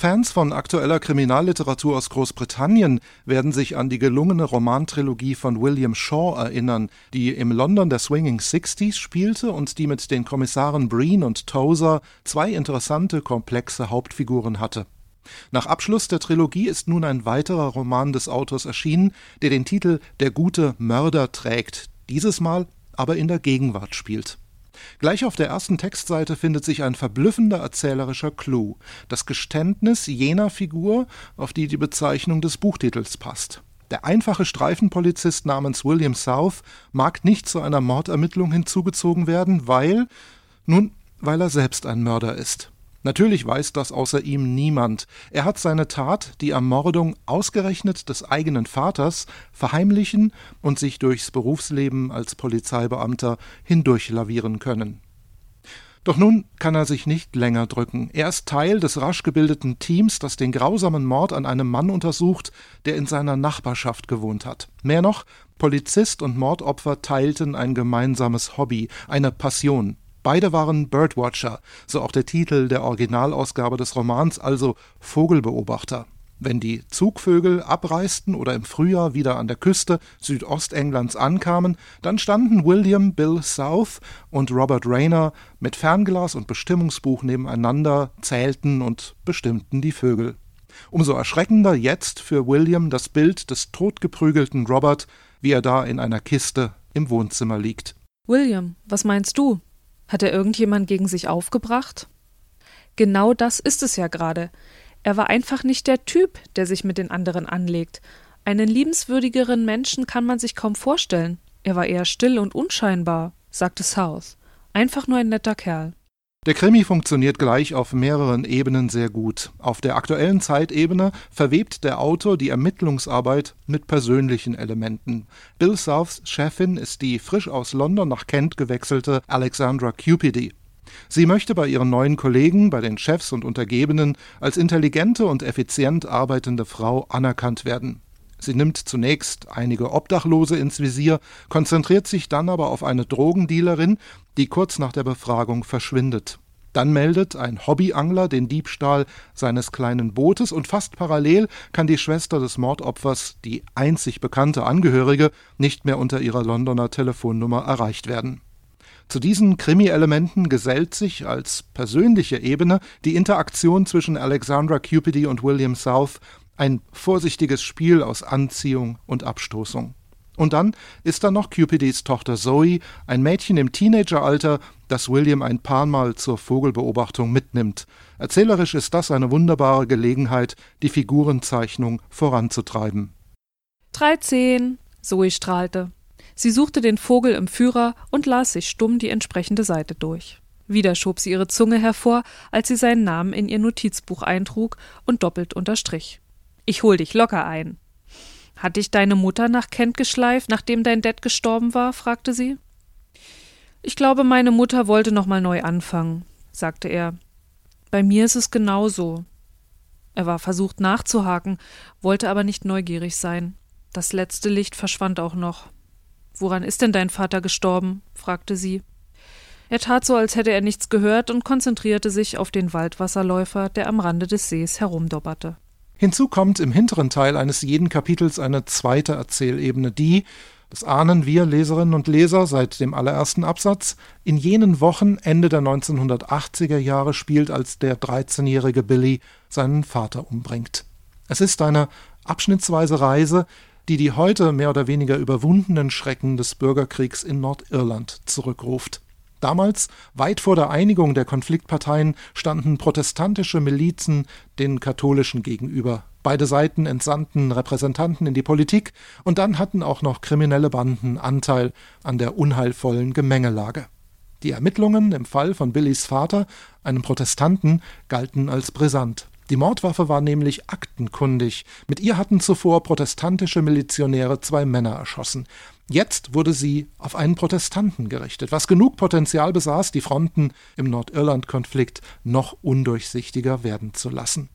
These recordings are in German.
Fans von aktueller Kriminalliteratur aus Großbritannien werden sich an die gelungene Romantrilogie von William Shaw erinnern, die im London der Swinging Sixties spielte und die mit den Kommissaren Breen und Tozer zwei interessante, komplexe Hauptfiguren hatte. Nach Abschluss der Trilogie ist nun ein weiterer Roman des Autors erschienen, der den Titel Der gute Mörder trägt, dieses Mal aber in der Gegenwart spielt. Gleich auf der ersten Textseite findet sich ein verblüffender erzählerischer Clou, das Geständnis jener Figur, auf die die Bezeichnung des Buchtitels passt. Der einfache Streifenpolizist namens William South mag nicht zu einer Mordermittlung hinzugezogen werden, weil, nun, weil er selbst ein Mörder ist. Natürlich weiß das außer ihm niemand. Er hat seine Tat, die Ermordung ausgerechnet des eigenen Vaters, verheimlichen und sich durchs Berufsleben als Polizeibeamter hindurchlavieren können. Doch nun kann er sich nicht länger drücken. Er ist Teil des rasch gebildeten Teams, das den grausamen Mord an einem Mann untersucht, der in seiner Nachbarschaft gewohnt hat. Mehr noch, Polizist und Mordopfer teilten ein gemeinsames Hobby, eine Passion, Beide waren Birdwatcher, so auch der Titel der Originalausgabe des Romans, also Vogelbeobachter. Wenn die Zugvögel abreisten oder im Frühjahr wieder an der Küste Südostenglands ankamen, dann standen William Bill South und Robert Rayner mit Fernglas und Bestimmungsbuch nebeneinander, zählten und bestimmten die Vögel. Umso erschreckender jetzt für William das Bild des totgeprügelten Robert, wie er da in einer Kiste im Wohnzimmer liegt. William, was meinst du? Hat er irgendjemand gegen sich aufgebracht? Genau das ist es ja gerade. Er war einfach nicht der Typ, der sich mit den anderen anlegt. Einen liebenswürdigeren Menschen kann man sich kaum vorstellen. Er war eher still und unscheinbar, sagte South. Einfach nur ein netter Kerl. Der Krimi funktioniert gleich auf mehreren Ebenen sehr gut. Auf der aktuellen Zeitebene verwebt der Autor die Ermittlungsarbeit mit persönlichen Elementen. Bill Souths Chefin ist die frisch aus London nach Kent gewechselte Alexandra Cupidi. Sie möchte bei ihren neuen Kollegen, bei den Chefs und Untergebenen, als intelligente und effizient arbeitende Frau anerkannt werden. Sie nimmt zunächst einige Obdachlose ins Visier, konzentriert sich dann aber auf eine Drogendealerin, die kurz nach der Befragung verschwindet. Dann meldet ein Hobbyangler den Diebstahl seines kleinen Bootes und fast parallel kann die Schwester des Mordopfers, die einzig bekannte Angehörige, nicht mehr unter ihrer Londoner Telefonnummer erreicht werden. Zu diesen Krimi-Elementen gesellt sich als persönliche Ebene die Interaktion zwischen Alexandra Cupidi und William South, ein vorsichtiges Spiel aus Anziehung und Abstoßung. Und dann ist da noch Cupidys Tochter Zoe, ein Mädchen im Teenageralter, das William ein paar Mal zur Vogelbeobachtung mitnimmt. Erzählerisch ist das eine wunderbare Gelegenheit, die Figurenzeichnung voranzutreiben. 13. Zoe strahlte. Sie suchte den Vogel im Führer und las sich stumm die entsprechende Seite durch. Wieder schob sie ihre Zunge hervor, als sie seinen Namen in ihr Notizbuch eintrug und doppelt unterstrich. Ich hol dich locker ein. Hat dich deine Mutter nach Kent geschleift, nachdem dein Dad gestorben war? fragte sie. Ich glaube, meine Mutter wollte noch mal neu anfangen, sagte er. Bei mir ist es genauso. Er war versucht nachzuhaken, wollte aber nicht neugierig sein. Das letzte Licht verschwand auch noch. Woran ist denn dein Vater gestorben? fragte sie. Er tat so, als hätte er nichts gehört und konzentrierte sich auf den Waldwasserläufer, der am Rande des Sees herumdobberte. Hinzu kommt im hinteren Teil eines jeden Kapitels eine zweite Erzählebene, die, das ahnen wir Leserinnen und Leser seit dem allerersten Absatz, in jenen Wochen Ende der 1980er Jahre spielt, als der 13-jährige Billy seinen Vater umbringt. Es ist eine abschnittsweise Reise, die die heute mehr oder weniger überwundenen Schrecken des Bürgerkriegs in Nordirland zurückruft. Damals, weit vor der Einigung der Konfliktparteien, standen protestantische Milizen den katholischen gegenüber. Beide Seiten entsandten Repräsentanten in die Politik, und dann hatten auch noch kriminelle Banden Anteil an der unheilvollen Gemengelage. Die Ermittlungen im Fall von Billys Vater, einem Protestanten, galten als brisant. Die Mordwaffe war nämlich aktenkundig. Mit ihr hatten zuvor protestantische Milizionäre zwei Männer erschossen. Jetzt wurde sie auf einen Protestanten gerichtet, was genug Potenzial besaß, die Fronten im Nordirland-Konflikt noch undurchsichtiger werden zu lassen.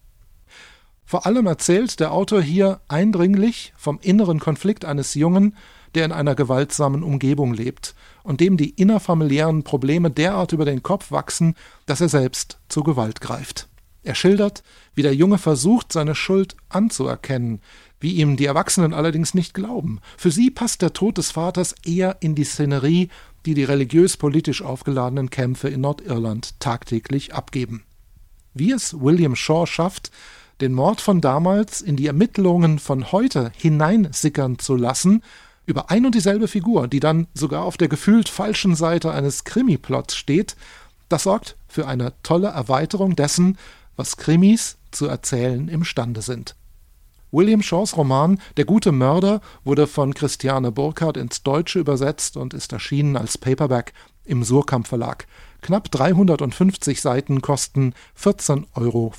Vor allem erzählt der Autor hier eindringlich vom inneren Konflikt eines Jungen, der in einer gewaltsamen Umgebung lebt und dem die innerfamiliären Probleme derart über den Kopf wachsen, dass er selbst zur Gewalt greift. Er schildert, wie der Junge versucht, seine Schuld anzuerkennen, wie ihm die Erwachsenen allerdings nicht glauben. Für sie passt der Tod des Vaters eher in die Szenerie, die die religiös-politisch aufgeladenen Kämpfe in Nordirland tagtäglich abgeben. Wie es William Shaw schafft, den Mord von damals in die Ermittlungen von heute hineinsickern zu lassen, über ein und dieselbe Figur, die dann sogar auf der gefühlt falschen Seite eines Krimi-Plots steht, das sorgt für eine tolle Erweiterung dessen, was Krimis zu erzählen imstande sind. William Shaws Roman Der gute Mörder wurde von Christiane Burkhardt ins Deutsche übersetzt und ist erschienen als Paperback im Surkamp Verlag. Knapp 350 Seiten kosten 14,95 Euro.